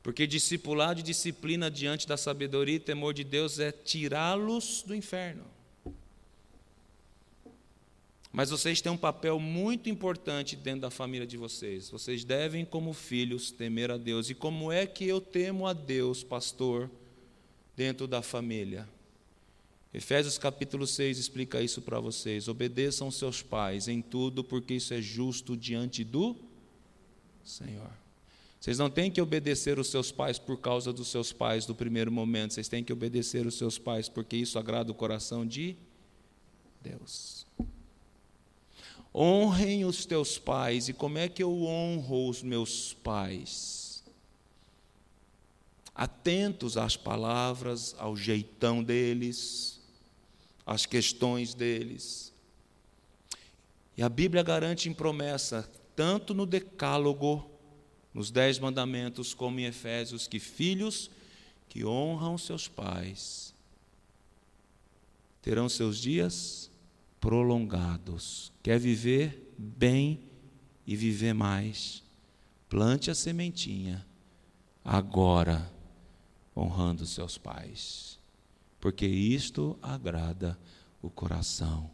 Porque discipulado e disciplina diante da sabedoria e temor de Deus é tirá-los do inferno. Mas vocês têm um papel muito importante dentro da família de vocês. Vocês devem, como filhos, temer a Deus. E como é que eu temo a Deus, pastor, dentro da família? Efésios capítulo 6 explica isso para vocês. Obedeçam seus pais em tudo, porque isso é justo diante do Senhor. Vocês não têm que obedecer os seus pais por causa dos seus pais do primeiro momento, vocês têm que obedecer os seus pais porque isso agrada o coração de Deus. Honrem os teus pais, e como é que eu honro os meus pais? Atentos às palavras, ao jeitão deles, as questões deles. E a Bíblia garante em promessa, tanto no Decálogo, nos Dez Mandamentos, como em Efésios, que filhos que honram seus pais terão seus dias prolongados. Quer viver bem e viver mais? Plante a sementinha agora, honrando seus pais porque isto agrada o coração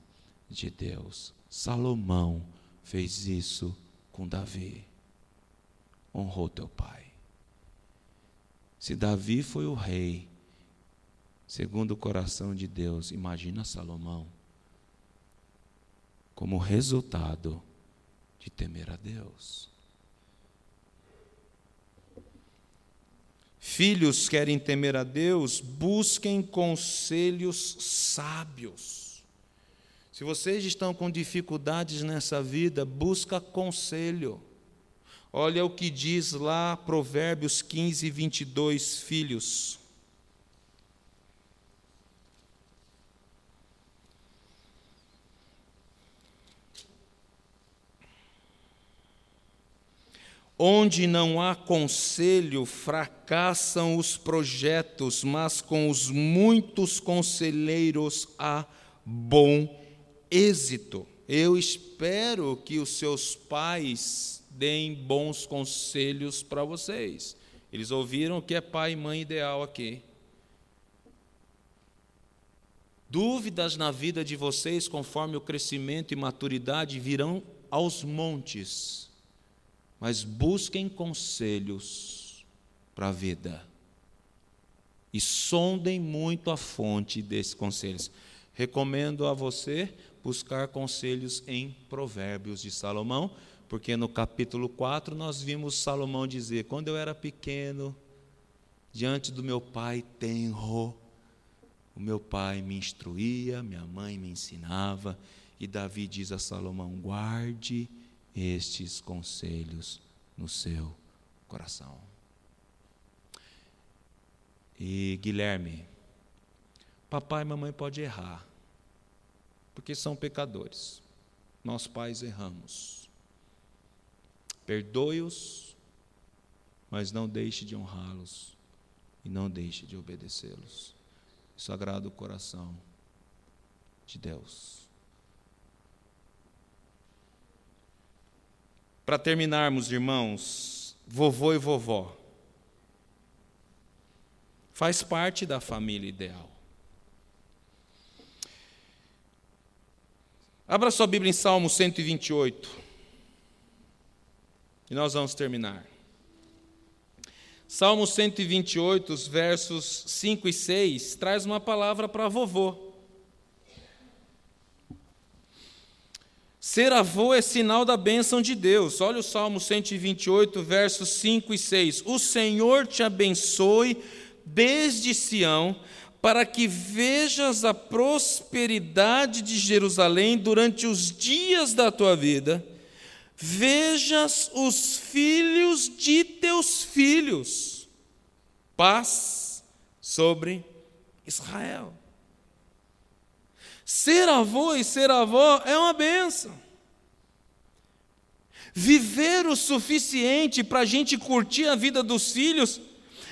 de Deus. Salomão fez isso com Davi. Honrou teu pai. Se Davi foi o rei, segundo o coração de Deus, imagina Salomão. Como resultado de temer a Deus. Filhos querem temer a Deus, busquem conselhos sábios. Se vocês estão com dificuldades nessa vida, busca conselho. Olha o que diz lá Provérbios 15, 22, filhos. Onde não há conselho, fracassam os projetos, mas com os muitos conselheiros há bom êxito. Eu espero que os seus pais deem bons conselhos para vocês. Eles ouviram o que é pai e mãe ideal aqui. Dúvidas na vida de vocês, conforme o crescimento e maturidade, virão aos montes mas busquem conselhos para a vida. E sondem muito a fonte desses conselhos. Recomendo a você buscar conselhos em Provérbios de Salomão, porque no capítulo 4 nós vimos Salomão dizer: Quando eu era pequeno, diante do meu pai tenro, o meu pai me instruía, minha mãe me ensinava, e Davi diz a Salomão: guarde estes conselhos no seu coração. E Guilherme, papai e mamãe podem errar, porque são pecadores. Nós pais erramos. Perdoe-os, mas não deixe de honrá-los e não deixe de obedecê-los. Isso agrada o coração de Deus. Para terminarmos, irmãos, vovô e vovó. Faz parte da família ideal. Abra sua Bíblia em Salmo 128. E nós vamos terminar. Salmo 128, os versos 5 e 6, traz uma palavra para vovô. Ser avô é sinal da bênção de Deus. Olha o Salmo 128, versos 5 e 6. O Senhor te abençoe desde Sião, para que vejas a prosperidade de Jerusalém durante os dias da tua vida, vejas os filhos de teus filhos. Paz sobre Israel. Ser avô e ser avó é uma benção. Viver o suficiente para a gente curtir a vida dos filhos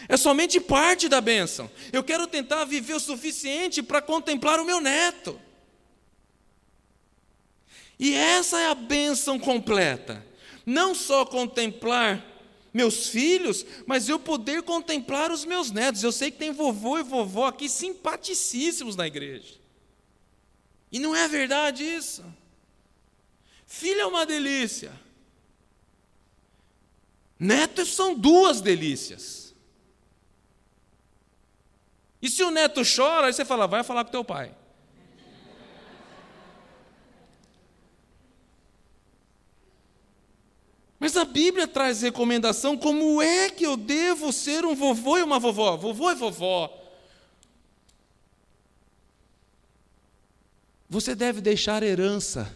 é somente parte da benção. Eu quero tentar viver o suficiente para contemplar o meu neto. E essa é a benção completa. Não só contemplar meus filhos, mas eu poder contemplar os meus netos. Eu sei que tem vovô e vovó aqui simpaticíssimos na igreja. E não é verdade isso. Filho é uma delícia. Netos são duas delícias. E se o neto chora, aí você fala, vai falar com teu pai. Mas a Bíblia traz recomendação como é que eu devo ser um vovô e uma vovó. Vovô e vovó. Você deve deixar herança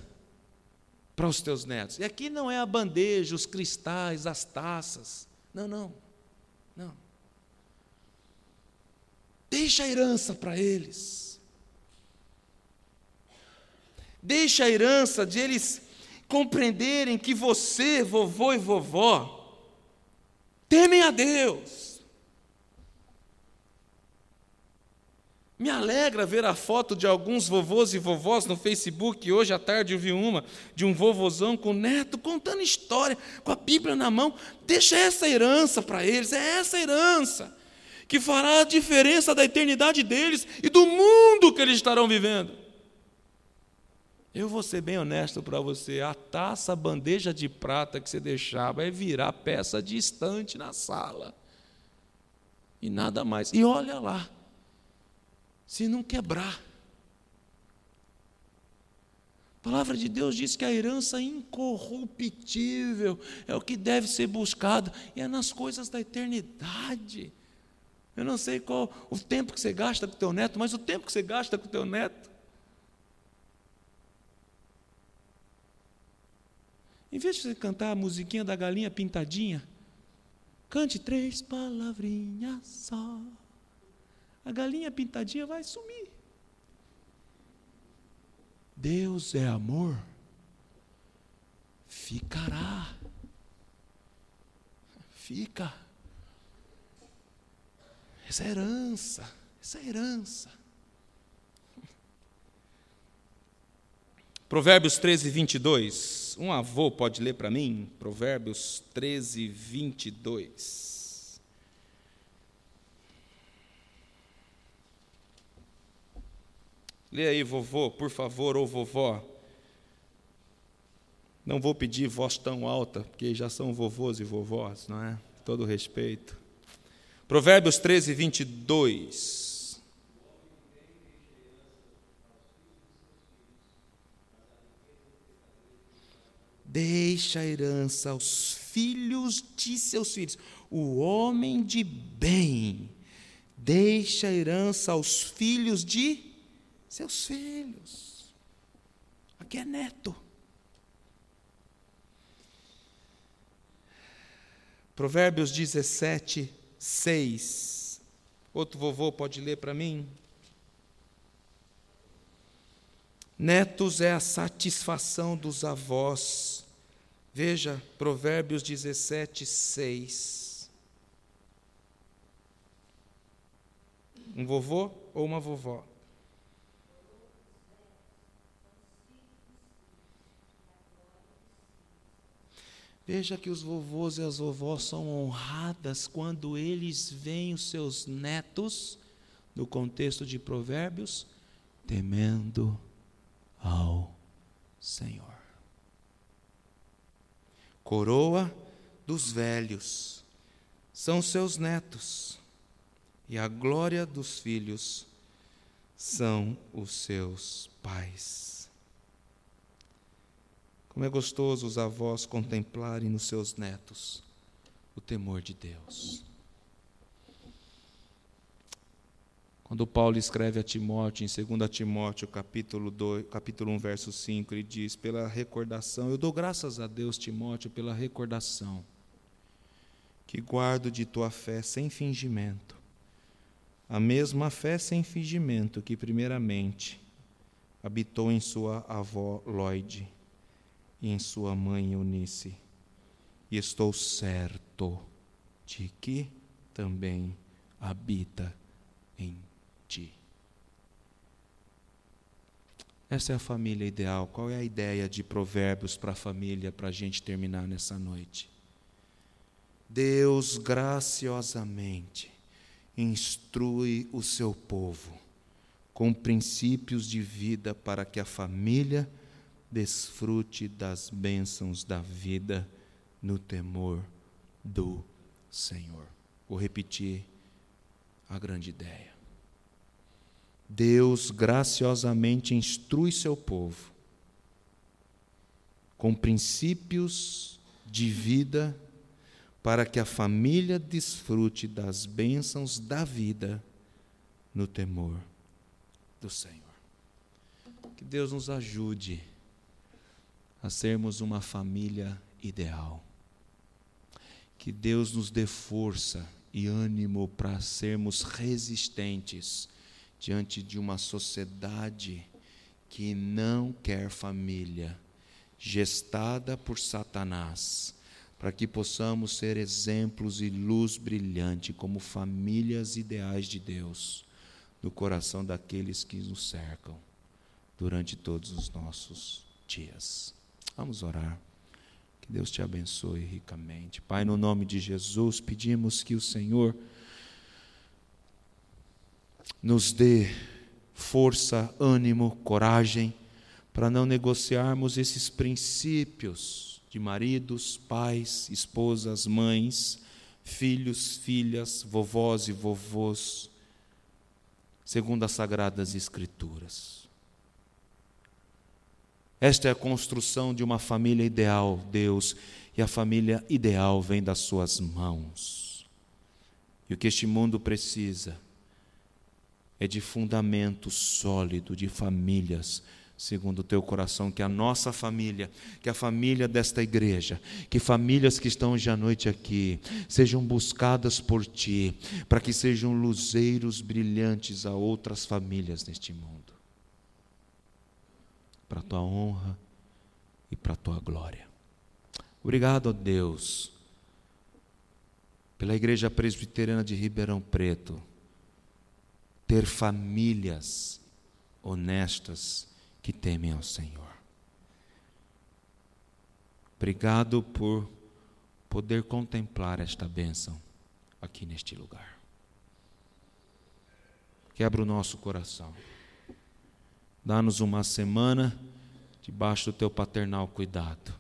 para os teus netos. E aqui não é a bandeja, os cristais, as taças. Não, não. Não. Deixa a herança para eles. Deixa a herança de eles compreenderem que você, vovô e vovó, temem a Deus. Me alegra ver a foto de alguns vovôs e vovós no Facebook. Hoje à tarde eu vi uma de um vovozão com neto contando história, com a Bíblia na mão. Deixa essa herança para eles, é essa herança que fará a diferença da eternidade deles e do mundo que eles estarão vivendo. Eu vou ser bem honesto para você: a taça, a bandeja de prata que você deixar vai virar peça distante na sala. E nada mais. E olha lá se não quebrar. palavra de Deus diz que a herança incorruptível é o que deve ser buscado, e é nas coisas da eternidade. Eu não sei qual o tempo que você gasta com o teu neto, mas o tempo que você gasta com teu neto. Em vez de você cantar a musiquinha da galinha pintadinha, cante três palavrinhas só. A galinha pintadinha vai sumir. Deus é amor, ficará. Fica. Essa é herança, essa é herança. Provérbios 13, 22. Um avô pode ler para mim? Provérbios 13, 22. Lê aí, vovô, por favor, ou vovó. Não vou pedir voz tão alta, porque já são vovôs e vovós, não é? Todo respeito. Provérbios 13, 22. Deixa a herança aos filhos de seus filhos. O homem de bem deixa a herança aos filhos de seus filhos. Aqui é neto. Provérbios 17, 6. Outro vovô pode ler para mim? Netos é a satisfação dos avós. Veja, Provérbios 17, 6. Um vovô ou uma vovó? Veja que os vovôs e as vovós são honradas quando eles veem os seus netos, no contexto de Provérbios, temendo ao Senhor. Coroa dos velhos são seus netos, e a glória dos filhos são os seus pais. Como é gostoso os avós contemplarem nos seus netos o temor de Deus. Quando Paulo escreve a Timóteo, em 2 Timóteo, capítulo, 2, capítulo 1, verso 5, ele diz: Pela recordação, eu dou graças a Deus, Timóteo, pela recordação que guardo de tua fé sem fingimento, a mesma fé sem fingimento que, primeiramente, habitou em sua avó Lloyd e em sua mãe Eunice. E estou certo de que também habita em ti. Essa é a família ideal. Qual é a ideia de provérbios para a família para a gente terminar nessa noite? Deus graciosamente instrui o seu povo com princípios de vida para que a família desfrute das bênçãos da vida no temor do Senhor. Vou repetir a grande ideia. Deus graciosamente instrui seu povo com princípios de vida para que a família desfrute das bênçãos da vida no temor do Senhor. Que Deus nos ajude a sermos uma família ideal. Que Deus nos dê força e ânimo para sermos resistentes diante de uma sociedade que não quer família, gestada por Satanás, para que possamos ser exemplos e luz brilhante como famílias ideais de Deus no coração daqueles que nos cercam durante todos os nossos dias. Vamos orar. Que Deus te abençoe ricamente. Pai, no nome de Jesus, pedimos que o Senhor nos dê força, ânimo, coragem para não negociarmos esses princípios de maridos, pais, esposas, mães, filhos, filhas, vovós e vovôs, segundo as sagradas Escrituras. Esta é a construção de uma família ideal, Deus, e a família ideal vem das Suas mãos. E o que este mundo precisa é de fundamento sólido, de famílias segundo o teu coração, que a nossa família, que a família desta igreja, que famílias que estão hoje à noite aqui, sejam buscadas por ti, para que sejam luzeiros brilhantes a outras famílias neste mundo. Para a tua honra e para a tua glória. Obrigado a Deus, pela Igreja Presbiteriana de Ribeirão Preto, ter famílias honestas que temem ao Senhor. Obrigado por poder contemplar esta bênção aqui neste lugar. Quebra o nosso coração. Dá-nos uma semana debaixo do teu paternal cuidado.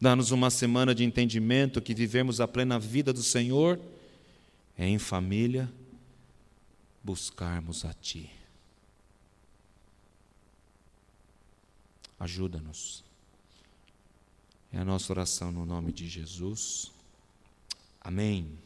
Dá-nos uma semana de entendimento que vivemos a plena vida do Senhor é em família buscarmos a Ti. Ajuda-nos. É a nossa oração no nome de Jesus. Amém.